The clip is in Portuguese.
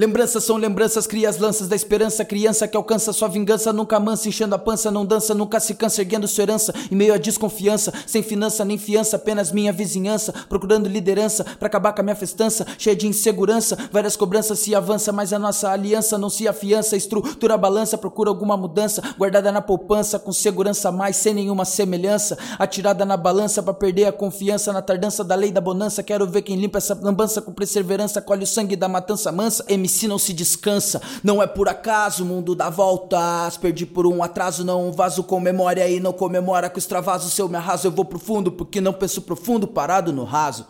Lembranças são lembranças, cria as lanças da esperança. Criança que alcança sua vingança, nunca mansa, enchendo a pança, não dança, nunca se cansa, erguendo sua herança. Em meio à desconfiança, sem finança nem fiança, apenas minha vizinhança. Procurando liderança para acabar com a minha festança, cheia de insegurança. Várias cobranças se avança, mas a nossa aliança não se afiança. Estrutura a balança, procura alguma mudança, guardada na poupança, com segurança mais, sem nenhuma semelhança. Atirada na balança para perder a confiança na tardança da lei da bonança. Quero ver quem limpa essa lambança com perseverança, colhe o sangue da matança mansa. MC não se descansa, não é por acaso, o mundo dá voltas. Perdi por um atraso, não um vaso com memória e não comemora com extravaso. Se eu me arraso, eu vou profundo, porque não penso profundo, parado no raso.